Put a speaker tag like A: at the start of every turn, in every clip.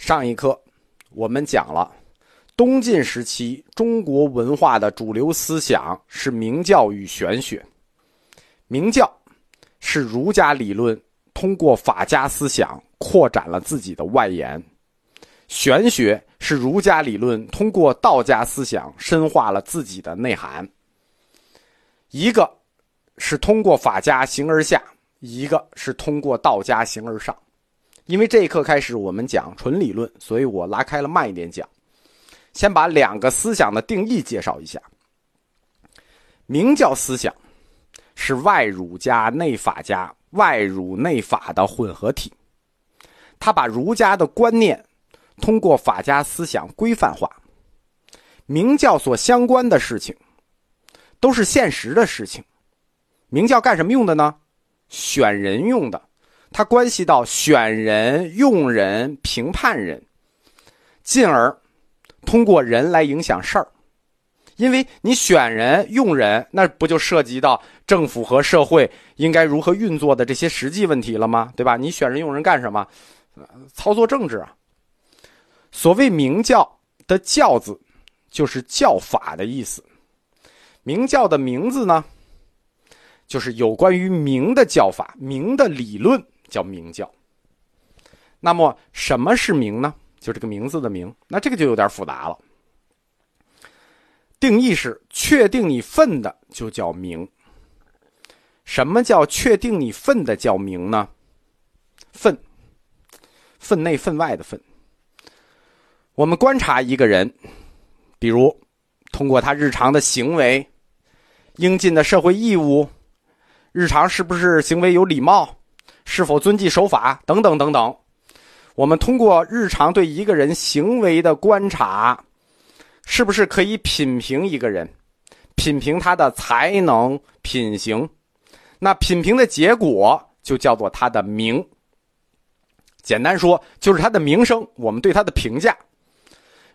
A: 上一课我们讲了，东晋时期中国文化的主流思想是明教与玄学。明教是儒家理论通过法家思想扩展了自己的外延，玄学是儒家理论通过道家思想深化了自己的内涵。一个是通过法家形而下，一个是通过道家形而上。因为这一课开始我们讲纯理论，所以我拉开了慢一点讲。先把两个思想的定义介绍一下。明教思想是外儒家内法家、外儒内法的混合体，他把儒家的观念通过法家思想规范化。明教所相关的事情都是现实的事情。明教干什么用的呢？选人用的。它关系到选人、用人、评判人，进而通过人来影响事儿。因为你选人、用人，那不就涉及到政府和社会应该如何运作的这些实际问题了吗？对吧？你选人、用人干什么？操作政治啊。所谓明教的“教”字，就是教法的意思。明教的名字呢，就是有关于明的教法、明的理论。叫明教。那么什么是明呢？就这个名字的明。那这个就有点复杂了。定义是确定你份的就叫明。什么叫确定你份的叫明呢？份，分内分外的份。我们观察一个人，比如通过他日常的行为、应尽的社会义务、日常是不是行为有礼貌。是否遵纪守法等等等等，我们通过日常对一个人行为的观察，是不是可以品评一个人，品评他的才能品行？那品评的结果就叫做他的名。简单说，就是他的名声。我们对他的评价，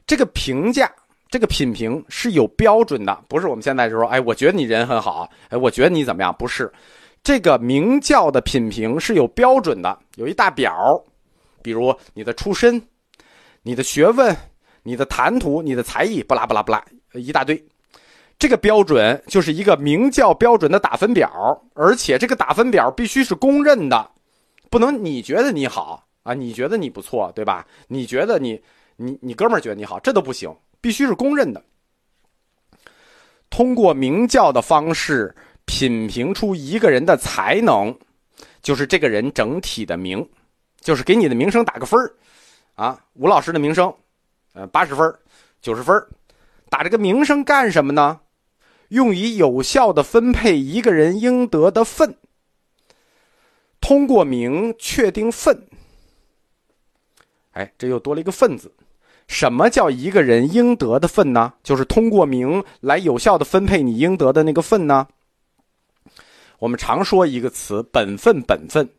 A: 这个评价，这个品评是有标准的，不是我们现在就说，哎，我觉得你人很好，哎，我觉得你怎么样？不是。这个明教的品评是有标准的，有一大表，比如你的出身、你的学问、你的谈吐、你的才艺，不拉不拉不拉，一大堆。这个标准就是一个明教标准的打分表，而且这个打分表必须是公认的，不能你觉得你好啊，你觉得你不错，对吧？你觉得你你你哥们儿觉得你好，这都不行，必须是公认的。通过明教的方式。品评出一个人的才能，就是这个人整体的名，就是给你的名声打个分啊，吴老师的名声，呃，八十分九十分打这个名声干什么呢？用以有效的分配一个人应得的份。通过名确定份。哎，这又多了一个“份”字。什么叫一个人应得的份呢？就是通过名来有效的分配你应得的那个份呢？我们常说一个词“本分”，本分，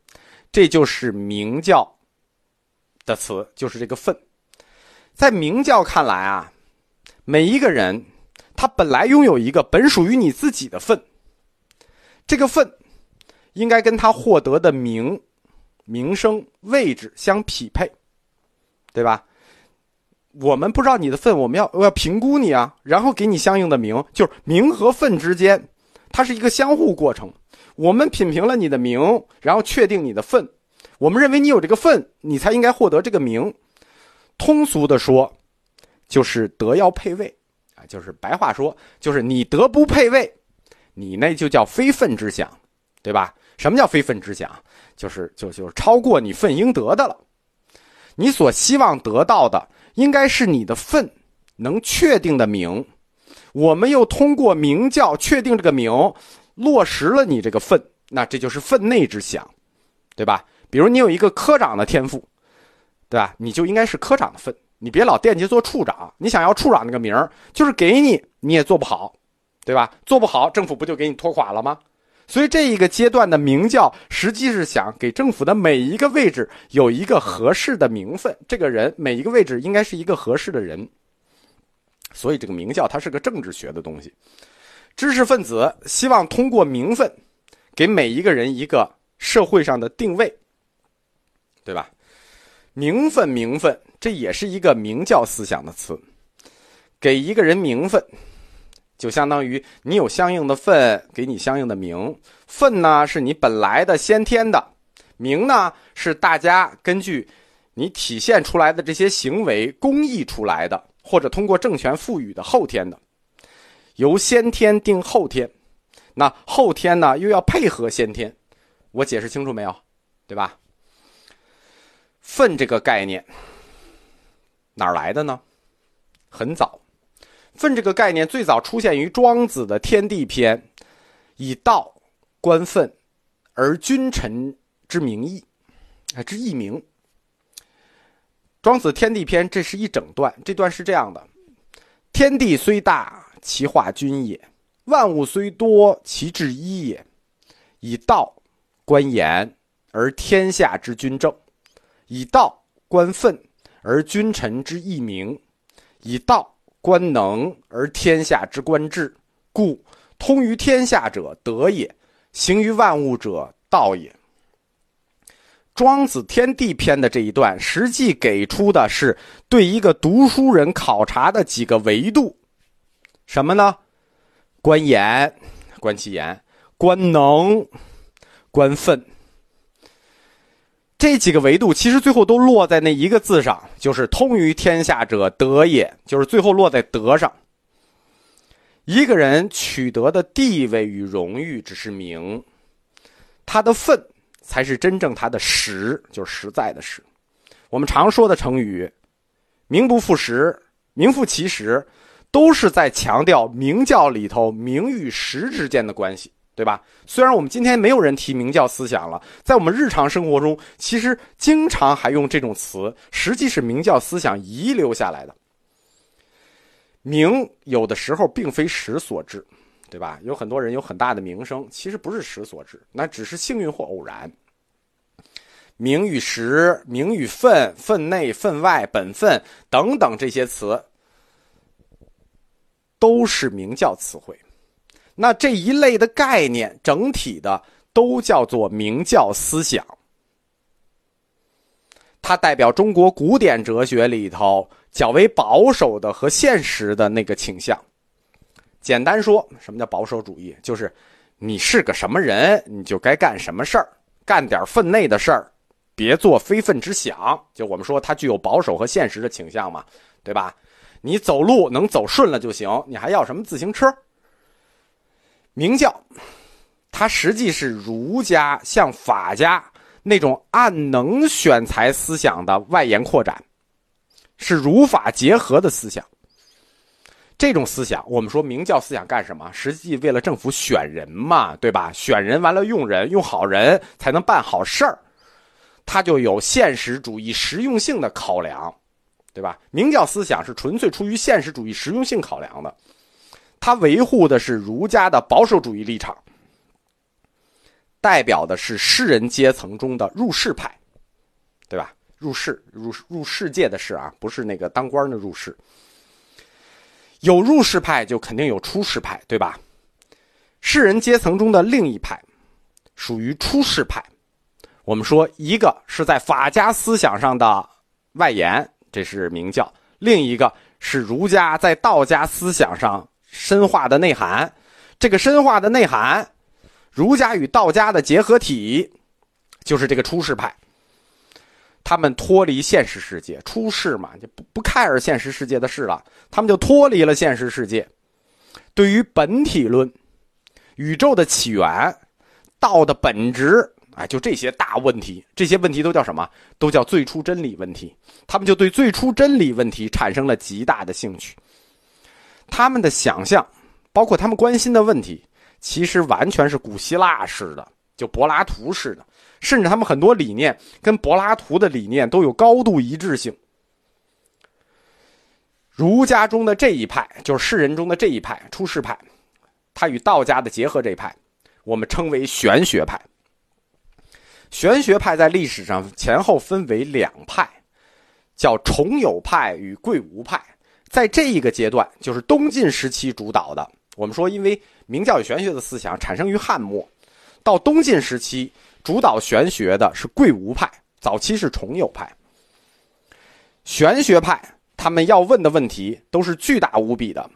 A: 这就是明教的词，就是这个“分”。在明教看来啊，每一个人他本来拥有一个本属于你自己的份，这个份应该跟他获得的名、名声、位置相匹配，对吧？我们不知道你的份，我们要我要评估你啊，然后给你相应的名，就是名和份之间，它是一个相互过程。我们品评了你的名，然后确定你的份。我们认为你有这个份，你才应该获得这个名。通俗的说，就是德要配位啊，就是白话说，就是你德不配位，你那就叫非分之想，对吧？什么叫非分之想？就是就就是超过你份应得的了。你所希望得到的，应该是你的份能确定的名。我们又通过名教确定这个名。落实了你这个分，那这就是分内之想，对吧？比如你有一个科长的天赋，对吧？你就应该是科长的分，你别老惦记做处长。你想要处长那个名儿，就是给你，你也做不好，对吧？做不好，政府不就给你拖垮了吗？所以这一个阶段的明教，实际是想给政府的每一个位置有一个合适的名分，这个人每一个位置应该是一个合适的人。所以这个明教它是个政治学的东西。知识分子希望通过名分，给每一个人一个社会上的定位，对吧？名分，名分，这也是一个明教思想的词。给一个人名分，就相当于你有相应的分，给你相应的名。分呢，是你本来的先天的；名呢，是大家根据你体现出来的这些行为公益出来的，或者通过政权赋予的后天的。由先天定后天，那后天呢，又要配合先天。我解释清楚没有？对吧？分这个概念哪来的呢？很早，分这个概念最早出现于庄子的《天地篇》，以道观分，而君臣之名义，啊之义名。庄子《天地篇》这是一整段，这段是这样的：天地虽大，其化均也；万物虽多，其志一也。以道观言，而天下之君正。以道观分，而君臣之义明；以道观能，而天下之官治。故通于天下者德也，行于万物者道也。庄子《天地篇》的这一段，实际给出的是对一个读书人考察的几个维度，什么呢？观言，观其言；观能，观分。这几个维度其实最后都落在那一个字上，就是“通于天下者德也”，就是最后落在德上。一个人取得的地位与荣誉只是名，他的分才是真正它的实，就是实在的实。我们常说的成语“名不副实”“名副其实”，都是在强调明教里头名与实之间的关系。对吧？虽然我们今天没有人提明教思想了，在我们日常生活中，其实经常还用这种词，实际是明教思想遗留下来的。名有的时候并非实所致，对吧？有很多人有很大的名声，其实不是实所致，那只是幸运或偶然。名与实、名与分、分内分外、本分等等这些词，都是明教词汇。那这一类的概念，整体的都叫做明教思想，它代表中国古典哲学里头较为保守的和现实的那个倾向。简单说，什么叫保守主义？就是你是个什么人，你就该干什么事儿，干点分内的事儿，别做非分之想。就我们说，它具有保守和现实的倾向嘛，对吧？你走路能走顺了就行，你还要什么自行车？明教，它实际是儒家向法家那种按能选才思想的外延扩展，是儒法结合的思想。这种思想，我们说明教思想干什么？实际为了政府选人嘛，对吧？选人完了用人，用好人才能办好事儿，它就有现实主义实用性的考量，对吧？明教思想是纯粹出于现实主义实用性考量的。他维护的是儒家的保守主义立场，代表的是士人阶层中的入世派，对吧？入世入入世界的“世”啊，不是那个当官的入世。有入世派，就肯定有出世派，对吧？士人阶层中的另一派，属于出世派。我们说，一个是在法家思想上的外延，这是明教；另一个是儒家在道家思想上。深化的内涵，这个深化的内涵，儒家与道家的结合体，就是这个出世派。他们脱离现实世界，出世嘛，就不不 care 现实世界的事了。他们就脱离了现实世界，对于本体论、宇宙的起源、道的本质，哎，就这些大问题，这些问题都叫什么？都叫最初真理问题。他们就对最初真理问题产生了极大的兴趣。他们的想象，包括他们关心的问题，其实完全是古希腊式的，就柏拉图式的，甚至他们很多理念跟柏拉图的理念都有高度一致性。儒家中的这一派，就是世人中的这一派，出世派，他与道家的结合这一派，我们称为玄学派。玄学派在历史上前后分为两派，叫重有派与贵无派。在这一个阶段，就是东晋时期主导的。我们说，因为明教与玄学的思想产生于汉末，到东晋时期主导玄学的是贵无派早期是重有派。玄学派他们要问的问题都是巨大无比的。